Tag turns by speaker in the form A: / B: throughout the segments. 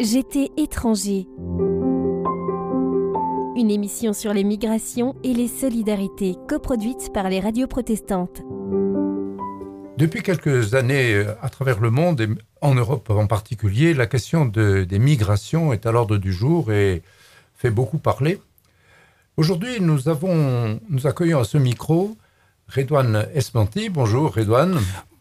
A: J'étais étranger. Une émission sur les migrations et les solidarités coproduite par les radios protestantes.
B: Depuis quelques années, euh, à travers le monde, et en Europe en particulier, la question de- des migrations est à l'ordre du jour et fait beaucoup parler. Aujourd'hui, nous accueillons à ce micro Redouane Esmanti. Bonjour Redouane.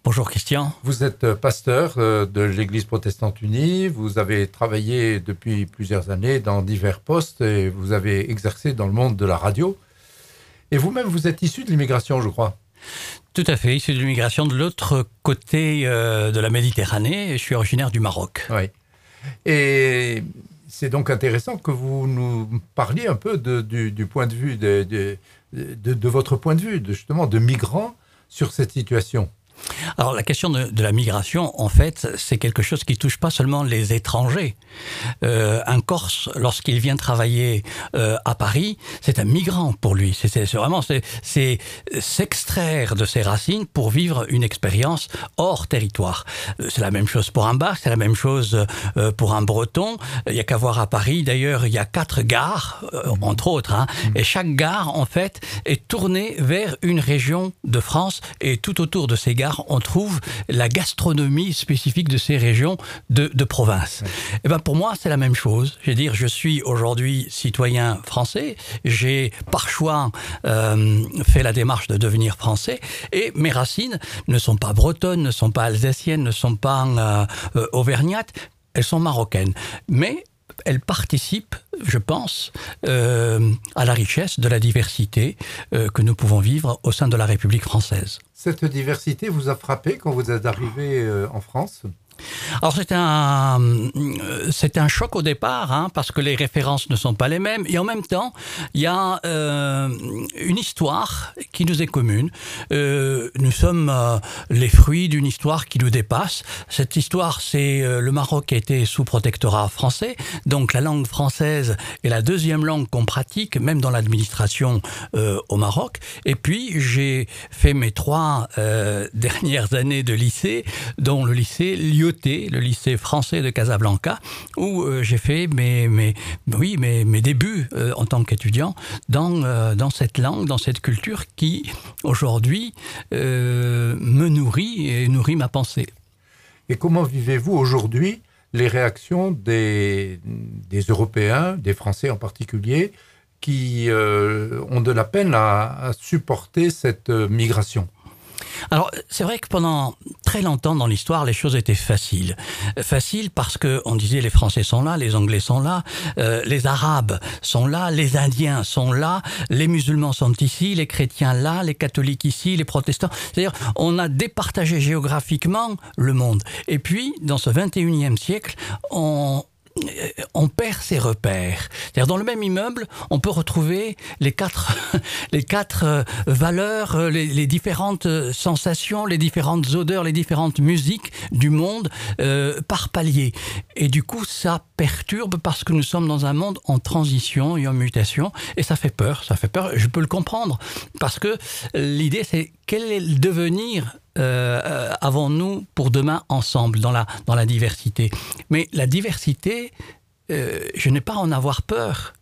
C: Bonjour Christian.
B: Vous êtes euh, pasteur euh, de l'Église protestante unie. Vous avez travaillé depuis plusieurs années dans divers postes et vous avez exercé dans le monde de la radio. Et vous-même, vous êtes issu de l'immigration, je crois.
C: Tout à fait, issu de l'immigration de l'autre côté euh, de la Méditerranée. Je suis originaire du Maroc.
B: Oui. Et c'est donc intéressant que vous nous parliez un peu de- du, du point de vue de, de, votre point de vue, justement, de migrants sur cette situation.
C: Alors la question de, de la migration, en fait, c'est quelque chose qui touche pas seulement les étrangers. Euh, un Corse, lorsqu'il vient travailler euh, à Paris, c'est un migrant pour lui. C'est vraiment c'est s'extraire de ses racines pour vivre une expérience hors territoire. Euh, C'est la même chose pour un Basque, c'est la même chose pour un Breton. Il y a qu'à voir à Paris. D'ailleurs, il y a quatre gares, entre autres, hein, et chaque gare, en fait, est tournée vers une région de France. Et tout autour de ces gares, on trouve la gastronomie spécifique de ces régions de, de province. Et ben pour moi, c'est la même chose. Je veux dire, je suis aujourd'hui citoyen français. J'ai par choix euh, fait la démarche de devenir français. Et mes racines ne sont pas bretonnes, ne sont pas alsaciennes, ne sont pas euh, euh, auvergnates. Elles sont marocaines. Mais elles participent, je pense, euh, à la richesse de la diversité euh, que nous pouvons vivre au sein de la République française.
B: Cette diversité vous a frappé quand vous êtes arrivé euh, en France?
C: Alors c'est un, euh, c'est un choc au départ, hein, parce que les références ne sont pas les mêmes, et en même temps, il y a euh, une histoire qui nous est commune. Euh, nous sommes les fruits d'une histoire qui nous dépasse. Cette histoire, c'est le Maroc qui était sous protectorat français, donc la langue française est la deuxième langue qu'on pratique, même dans l'administration au Maroc. Et puis j'ai fait mes trois dernières années de lycée, dont le lycée Le lycée français de Casablanca, où euh, j'ai fait mes, mes, oui, mes, mes débuts euh, en tant qu'étudiant dans, euh, dans cette langue, dans cette culture qui, aujourd'hui, me nourrit et nourrit ma pensée.
B: Et comment vivez-vous aujourd'hui les réactions des, des Européens, des Français en particulier, qui ont de la peine à, supporter cette migration?
C: Alors, c'est vrai que pendant très longtemps dans l'histoire, les choses étaient faciles. Faciles parce que on disait les Français sont là, les Anglais sont là, euh, les Arabes sont là, les Indiens sont là, les musulmans sont ici, les chrétiens là, les catholiques ici, les protestants. C'est-à-dire, on a départagé géographiquement le monde. Et puis, dans ce 21e siècle, on on perd ses repères. C'est-à-dire dans le même immeuble, on peut retrouver les quatre, les quatre euh, valeurs, euh, les, différentes euh, sensations, les différentes odeurs, les différentes musiques du monde euh, par palier. Et du coup, ça perturbe parce que nous sommes dans un monde en transition et en mutation, et ça fait peur. Ça fait peur. Je peux le comprendre parce que l'idée, c'est quel est le devenir euh, avons-nous pour demain ensemble dans la, dans la diversité Mais la diversité, euh, je n'ai pas à en avoir peur.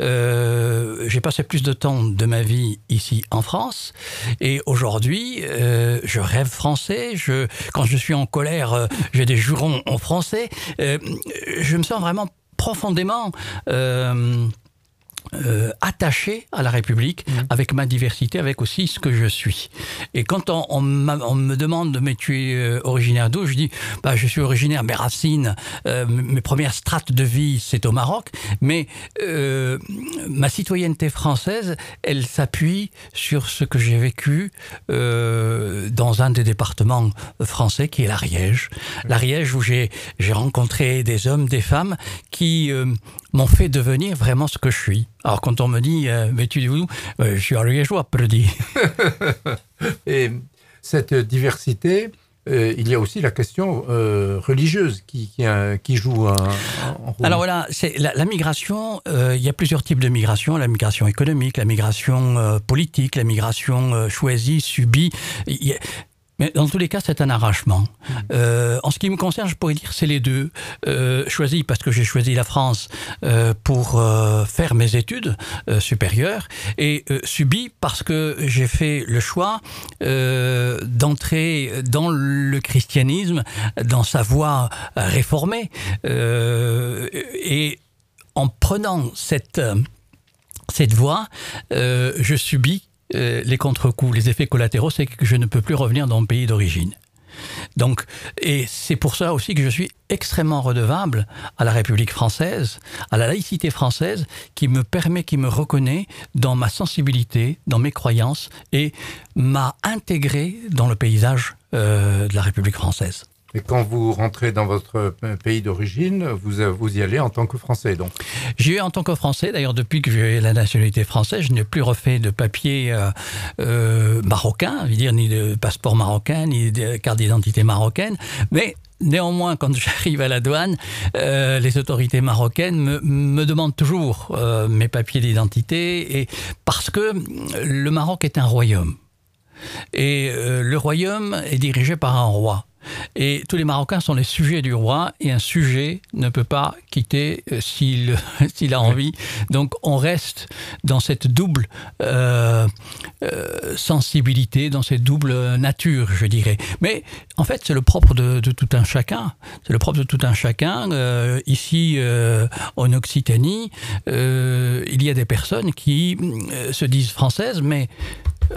C: Euh, j'ai passé plus de temps de ma vie ici en France et aujourd'hui euh, je rêve français. Je, quand je suis en colère, euh, j'ai des jurons en français. Je me sens vraiment profondément euh, attaché à la République, avec ma diversité, avec aussi ce que je suis. Et quand on, on on me demande, mais tu es euh, originaire d'où Je dis, bah, je suis originaire, mes racines, euh, mes premières strates de vie, c'est au Maroc, mais euh, ma citoyenneté française, elle s'appuie sur ce que j'ai vécu euh, dans un des départements français, qui est l'Ariège. L'Ariège où j'ai j'ai rencontré des hommes, des femmes qui euh, m'ont fait devenir vraiment ce que je suis. Alors quand on me dit, euh, mais tu es où Euh, Je suis ariégeois, Predi.
B: Et cette diversité, euh, il y a aussi la question euh, religieuse qui, qui, qui joue un, un rôle.
C: Alors voilà, c'est la, la migration. euh, il y a plusieurs types de migration la migration économique, la migration politique, la migration choisie, subie. Il y a- Mais dans tous les cas, c'est un arrachement. Euh, en ce qui me concerne, je pourrais dire c'est les deux. Euh, choisi parce que j'ai choisi la France euh, pour euh, faire mes études euh, supérieures et euh, subi parce que j'ai fait le choix d'entrer dans le christianisme, dans sa voie réformée. et en prenant cette, cette voie, je subis euh, les contre-coups, les effets collatéraux, c'est que je ne peux plus revenir dans mon pays d'origine. Donc, et c'est pour ça aussi que je suis extrêmement redevable à la République française, à la laïcité française, qui me permet, qui me reconnaît dans ma sensibilité, dans mes croyances, et m'a intégré dans le paysage euh, de la République française.
B: Et quand vous rentrez dans votre pays d'origine, vous, vous y allez en tant que Français, donc
C: J'y vais en tant que Français. D'ailleurs, depuis que j'ai la nationalité française, je n'ai plus refait de papier euh, euh, marocain, dire, ni de passeport marocain, ni de carte d'identité marocaine. Mais Néanmoins, quand j'arrive à la douane, euh, les autorités marocaines me, me demandent toujours euh, mes papiers d'identité, et parce que le Maroc est un royaume. Et euh, le royaume est dirigé par un roi. Et tous les Marocains sont les sujets du roi et un sujet ne peut pas quitter euh, s'il a envie. Donc on reste dans cette double euh, euh, sensibilité, dans cette double nature, je dirais. Mais en fait, c'est le propre de, tout un chacun. C'est le propre de tout un chacun. Ici, en Occitanie, il y a des personnes qui se disent françaises, mais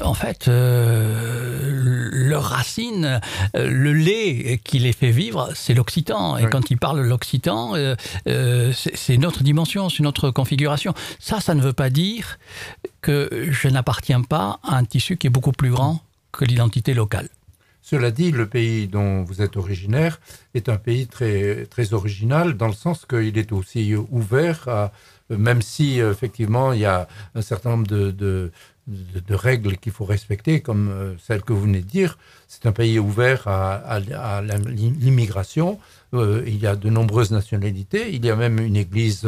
C: en fait, euh, leur racine, euh, le lait qui les fait vivre, c'est l'occitan. Et oui. quand ils parlent l'occitan, euh, euh, c'est notre dimension, c'est notre configuration. Ça, ça ne veut pas dire que je n'appartiens pas à un tissu qui est beaucoup plus grand que l'identité locale.
B: Cela dit, le pays dont vous êtes originaire est un pays très, très original dans le sens qu'il est aussi ouvert à, même si effectivement il y a un certain nombre de, de, de, règles qu'il faut respecter, comme euh, celle que vous venez de dire. C'est un pays ouvert à l'immigration. Euh, il y a de nombreuses nationalités. Il y a même une église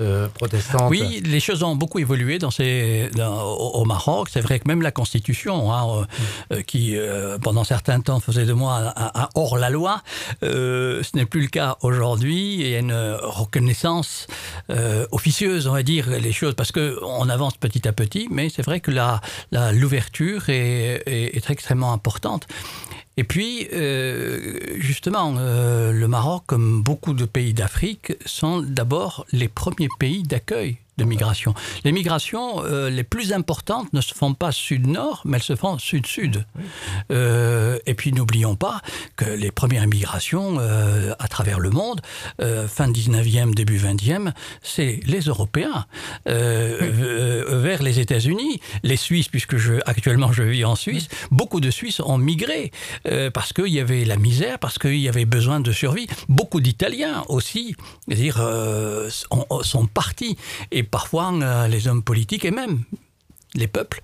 B: euh, protestante.
C: Oui, les choses ont beaucoup évolué dans au, Maroc. C'est vrai que même la Constitution, hein, euh, qui euh, pendant certains temps faisait de moi hors-la-loi, euh, ce n'est plus le cas aujourd'hui. Il y a une reconnaissance euh, officieuse, on va dire, les choses, parce qu'on avance petit à petit, mais c'est vrai que l'ouverture est, est, est extrêmement importante. Et puis, euh, justement, euh, le Maroc, comme beaucoup de pays d'Afrique, sont d'abord les premiers pays d'accueil de migration. Les migrations euh, les plus importantes ne se font pas sud-nord, mais elles se font sud-sud. Oui. Euh, et puis n'oublions pas que les premières migrations euh, à travers le monde, fin 19e, début 20e, c'est les Européens oui. Vers les États-Unis, les Suisses, puisque je, actuellement je vis en Suisse, oui. beaucoup de Suisses ont migré parce qu'il y avait la misère, parce qu'il y avait besoin de survie. Beaucoup d'Italiens aussi, dire, sont partis. Et parfois euh, les hommes politiques et même les peuples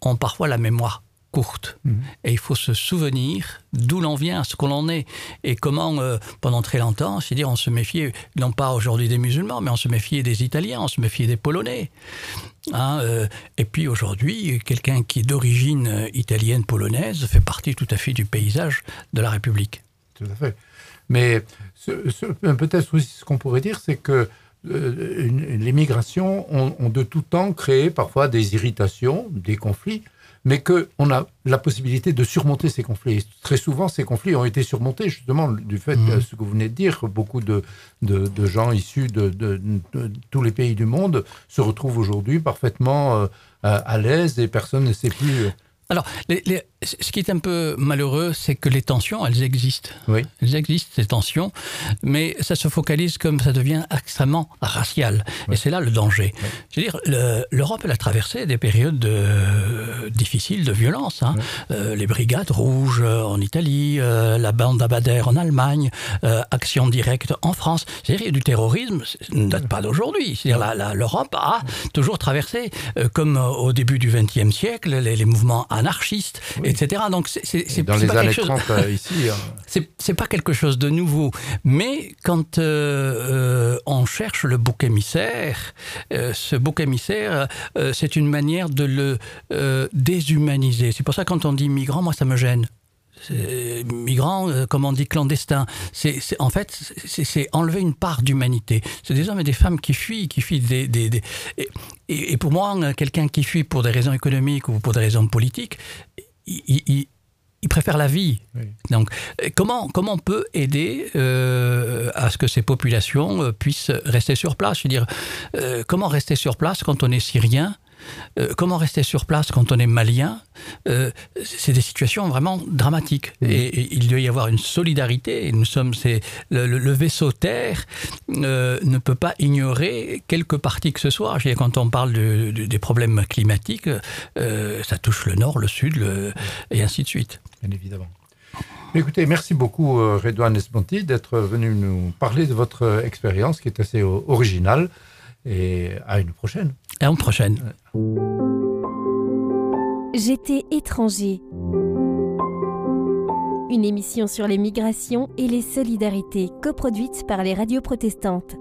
C: ont parfois la mémoire courte. Mmh. Et il faut se souvenir d'où l'on vient, ce qu'on en est, et comment, euh, pendant très longtemps, c'est-à-dire on se méfiait, non pas aujourd'hui des musulmans, mais on se méfiait des Italiens, on se méfiait des Polonais. Hein, euh, et puis aujourd'hui, quelqu'un qui est d'origine italienne, polonaise, fait partie tout à fait du paysage de la République.
B: Tout à fait. Mais peut-être aussi ce qu'on pourrait dire, c'est que les migrations ont, ont, de tout temps créé parfois des irritations, des conflits, mais qu'on a la possibilité de surmonter ces conflits. Très souvent, ces conflits ont été surmontés justement du fait mmh. de ce que vous venez de dire. Beaucoup de, de, de gens issus de, tous les pays du monde se retrouvent aujourd'hui parfaitement euh, à l'aise et personne ne sait plus.
C: Alors, les, les, ce qui est un peu malheureux, c'est que les tensions, elles existent.
B: Oui.
C: Elles existent, ces tensions, mais ça se focalise comme ça devient extrêmement racial. Oui. Et c'est là le danger. Oui. Je veux dire, l'Europe, elle a traversé des périodes de, difficiles de violence. Hein. Euh, les brigades rouges en Italie, euh, la bande d'Abadère en Allemagne, euh, action directe en France. C'est-à-dire, du terrorisme ne date pas d'aujourd'hui. C'est-à-dire, l'Europe a toujours traversé, euh, comme au début du XXe siècle, les, les mouvements anarchistes, oui. Etc. Donc c'est
B: dans les années 30 euh, ici.
C: Hein. C'est pas quelque chose de nouveau, mais quand euh, euh, on cherche le bouc émissaire, euh, ce bouc émissaire, euh, c'est une manière de le euh, déshumaniser. C'est pour ça quand on dit migrant, moi ça me gêne migrants, comme on dit clandestins. C'est, en fait, c'est, enlever une part d'humanité. C'est des hommes et des femmes qui fuient, qui fuient des... des, Et, pour moi, quelqu'un qui fuit pour des raisons économiques ou pour des raisons politiques, il, il préfèrent la vie. Donc, comment, comment on peut aider euh, à ce que ces populations euh, puissent rester sur place? Je veux dire, euh, comment rester sur place quand on est syrien euh, comment rester sur place quand on est malien euh, C'est des situations vraiment dramatiques. Et, il doit y avoir une solidarité. nous sommes, c'est le, vaisseau Terre euh, ne peut pas ignorer quelque partie que ce soit. quand on parle des problèmes climatiques, ça touche le nord, le sud, et ainsi de suite.
B: Bien évidemment. Écoutez, merci beaucoup Redouane Esmonti d'être venu nous parler de votre expérience qui est assez originale et à une prochaine.
C: À une prochaine.
A: J'étais étranger. Une émission sur les migrations et les solidarités coproduite par les radios protestantes.